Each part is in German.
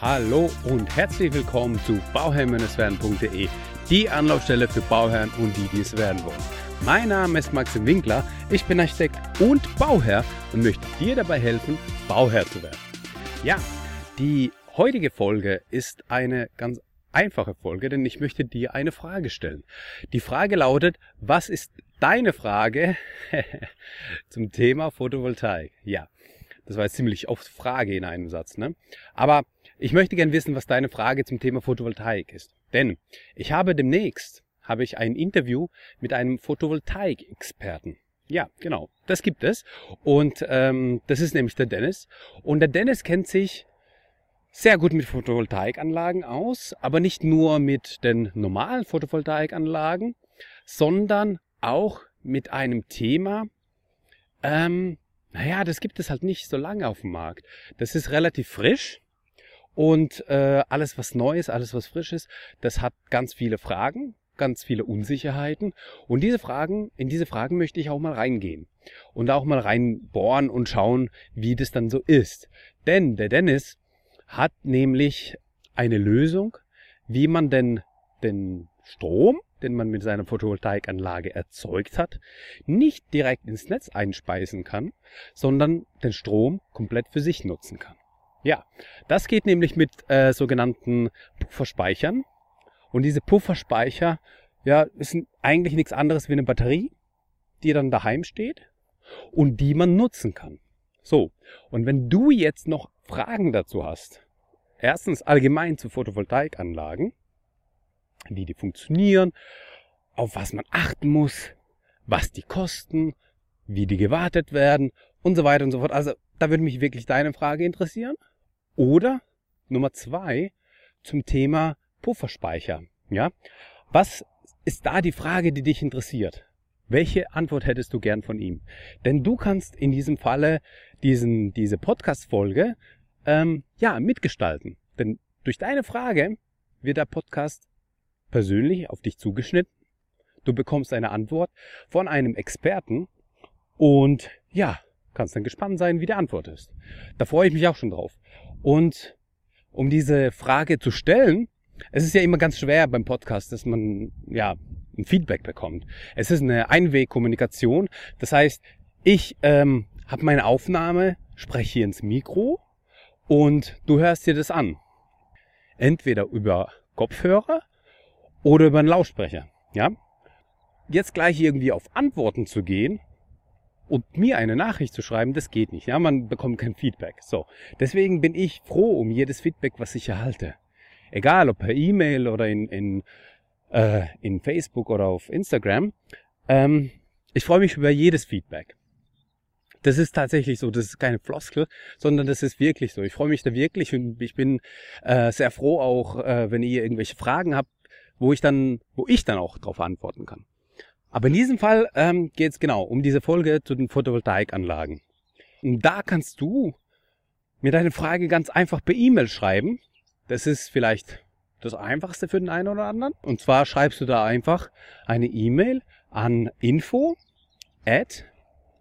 Hallo und herzlich willkommen zu bauherrn-werden.de, die Anlaufstelle für Bauherren und die, die es werden wollen. Mein Name ist Maxim Winkler, ich bin Architekt und Bauherr und möchte dir dabei helfen, Bauherr zu werden. Ja, die heutige Folge ist eine ganz einfache Folge, denn ich möchte dir eine Frage stellen. Die Frage lautet, was ist deine Frage zum Thema Photovoltaik? Ja, das war jetzt ziemlich oft Frage in einem Satz, ne? Aber ich möchte gern wissen, was deine Frage zum Thema Photovoltaik ist. Denn ich habe demnächst habe ich ein Interview mit einem Photovoltaik-Experten. Ja, genau, das gibt es. Und ähm, das ist nämlich der Dennis. Und der Dennis kennt sich sehr gut mit Photovoltaikanlagen aus, aber nicht nur mit den normalen Photovoltaikanlagen, sondern auch mit einem Thema, ähm, naja, das gibt es halt nicht so lange auf dem Markt. Das ist relativ frisch und äh, alles, was neu ist, alles, was frisch ist, das hat ganz viele Fragen, ganz viele Unsicherheiten. Und diese Fragen, in diese Fragen möchte ich auch mal reingehen und auch mal reinbohren und schauen, wie das dann so ist. Denn der Dennis hat nämlich eine Lösung, wie man denn den Strom den man mit seiner Photovoltaikanlage erzeugt hat, nicht direkt ins Netz einspeisen kann, sondern den Strom komplett für sich nutzen kann. Ja, das geht nämlich mit äh, sogenannten Pufferspeichern. Und diese Pufferspeicher, ja, sind eigentlich nichts anderes wie eine Batterie, die dann daheim steht und die man nutzen kann. So, und wenn du jetzt noch Fragen dazu hast, erstens allgemein zu Photovoltaikanlagen, wie die funktionieren, auf was man achten muss, was die kosten, wie die gewartet werden und so weiter und so fort. Also da würde mich wirklich deine Frage interessieren. Oder Nummer zwei zum Thema Pufferspeicher. Ja, was ist da die Frage, die dich interessiert? Welche Antwort hättest du gern von ihm? Denn du kannst in diesem Falle diesen, diese Podcast-Folge ähm, ja mitgestalten. Denn durch deine Frage wird der Podcast persönlich auf dich zugeschnitten. Du bekommst eine Antwort von einem Experten und ja, kannst dann gespannt sein, wie die Antwort ist. Da freue ich mich auch schon drauf. Und um diese Frage zu stellen, es ist ja immer ganz schwer beim Podcast, dass man ja ein Feedback bekommt. Es ist eine Einwegkommunikation. Das heißt, ich ähm, habe meine Aufnahme, spreche hier ins Mikro und du hörst dir das an. Entweder über Kopfhörer oder über einen Lautsprecher. Ja? Jetzt gleich irgendwie auf Antworten zu gehen und mir eine Nachricht zu schreiben, das geht nicht. Ja, man bekommt kein Feedback. So, deswegen bin ich froh um jedes Feedback, was ich erhalte. Egal, ob per E-Mail oder in, in, äh, in Facebook oder auf Instagram. Ähm, ich freue mich über jedes Feedback. Das ist tatsächlich so, das ist keine Floskel, sondern das ist wirklich so. Ich freue mich da wirklich und ich bin äh, sehr froh auch, äh, wenn ihr irgendwelche Fragen habt, wo ich dann, wo ich dann auch darauf antworten kann. Aber in diesem Fall ähm, geht es genau um diese Folge zu den Photovoltaikanlagen. Und da kannst du mir deine Frage ganz einfach per E-Mail schreiben. Das ist vielleicht das Einfachste für den einen oder anderen. Und zwar schreibst du da einfach eine E-Mail an info at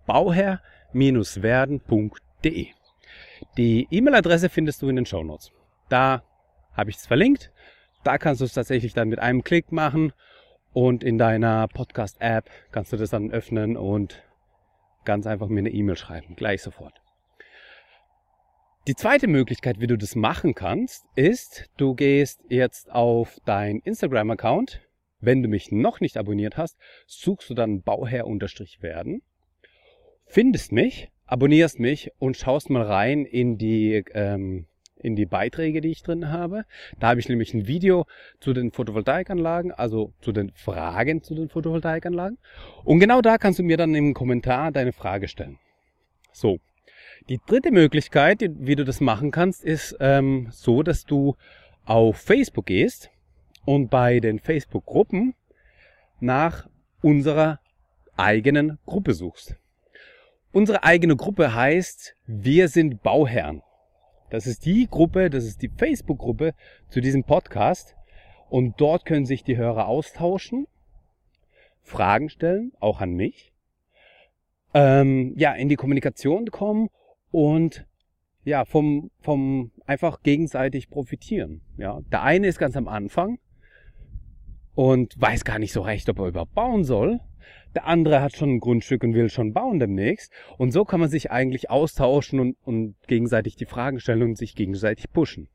bauherr-werden.de. Die E-Mail-Adresse findest du in den Show Notes. Da habe ich es verlinkt. Da kannst du es tatsächlich dann mit einem Klick machen und in deiner Podcast-App kannst du das dann öffnen und ganz einfach mir eine E-Mail schreiben, gleich sofort. Die zweite Möglichkeit, wie du das machen kannst, ist, du gehst jetzt auf dein Instagram-Account. Wenn du mich noch nicht abonniert hast, suchst du dann Bauherr-werden, findest mich, abonnierst mich und schaust mal rein in die ähm, in die Beiträge, die ich drin habe. Da habe ich nämlich ein Video zu den Photovoltaikanlagen, also zu den Fragen zu den Photovoltaikanlagen. Und genau da kannst du mir dann im Kommentar deine Frage stellen. So. Die dritte Möglichkeit, wie du das machen kannst, ist ähm, so, dass du auf Facebook gehst und bei den Facebook-Gruppen nach unserer eigenen Gruppe suchst. Unsere eigene Gruppe heißt Wir sind Bauherren. Das ist die Gruppe, das ist die Facebook-Gruppe zu diesem Podcast. Und dort können sich die Hörer austauschen, Fragen stellen, auch an mich, ähm, ja, in die Kommunikation kommen und ja, vom, vom einfach gegenseitig profitieren. Ja, der eine ist ganz am Anfang und weiß gar nicht so recht, ob er überhaupt bauen soll. Der andere hat schon ein Grundstück und will schon bauen demnächst. Und so kann man sich eigentlich austauschen und, und gegenseitig die Fragen stellen und sich gegenseitig pushen.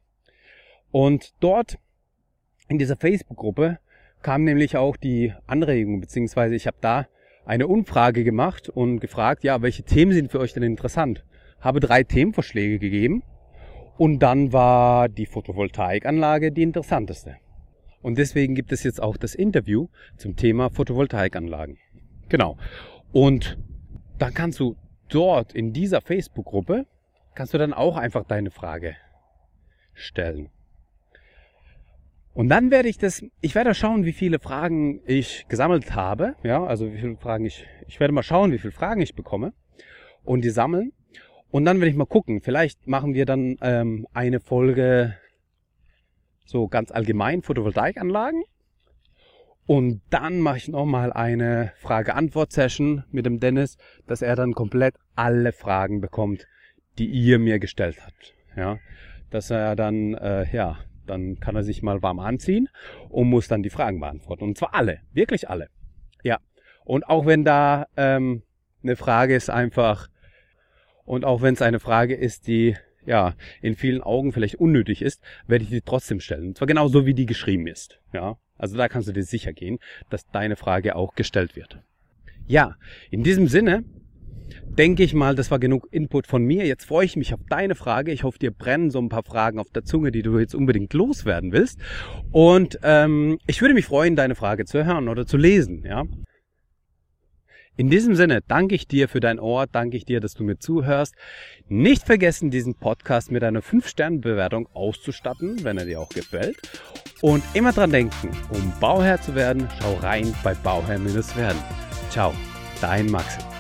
Und dort in dieser Facebook-Gruppe kam nämlich auch die Anregung, beziehungsweise ich habe da eine Umfrage gemacht und gefragt, ja, welche Themen sind für euch denn interessant? Habe drei Themenvorschläge gegeben und dann war die Photovoltaikanlage die interessanteste. Und deswegen gibt es jetzt auch das Interview zum Thema Photovoltaikanlagen. Genau. Und dann kannst du dort in dieser Facebook-Gruppe, kannst du dann auch einfach deine Frage stellen. Und dann werde ich das, ich werde schauen, wie viele Fragen ich gesammelt habe. Ja, also wie viele Fragen ich, ich werde mal schauen, wie viele Fragen ich bekomme und die sammeln. Und dann werde ich mal gucken. Vielleicht machen wir dann ähm, eine Folge so ganz allgemein Photovoltaikanlagen. Und dann mache ich nochmal eine Frage-Antwort-Session mit dem Dennis, dass er dann komplett alle Fragen bekommt, die ihr mir gestellt habt. Ja, dass er dann, äh, ja, dann kann er sich mal warm anziehen und muss dann die Fragen beantworten. Und zwar alle, wirklich alle. Ja. Und auch wenn da ähm, eine Frage ist einfach, und auch wenn es eine Frage ist, die ja in vielen Augen vielleicht unnötig ist, werde ich die trotzdem stellen. Und zwar genauso wie die geschrieben ist. Ja. Also da kannst du dir sicher gehen, dass deine Frage auch gestellt wird. Ja, in diesem Sinne denke ich mal, das war genug Input von mir. Jetzt freue ich mich auf deine Frage. Ich hoffe, dir brennen so ein paar Fragen auf der Zunge, die du jetzt unbedingt loswerden willst. Und ähm, ich würde mich freuen, deine Frage zu hören oder zu lesen. Ja. In diesem Sinne danke ich dir für dein Ohr, danke ich dir, dass du mir zuhörst. Nicht vergessen, diesen Podcast mit einer 5-Sterne-Bewertung auszustatten, wenn er dir auch gefällt. Und immer dran denken, um Bauherr zu werden, schau rein bei Bauherr-werden. Ciao, dein Maxim.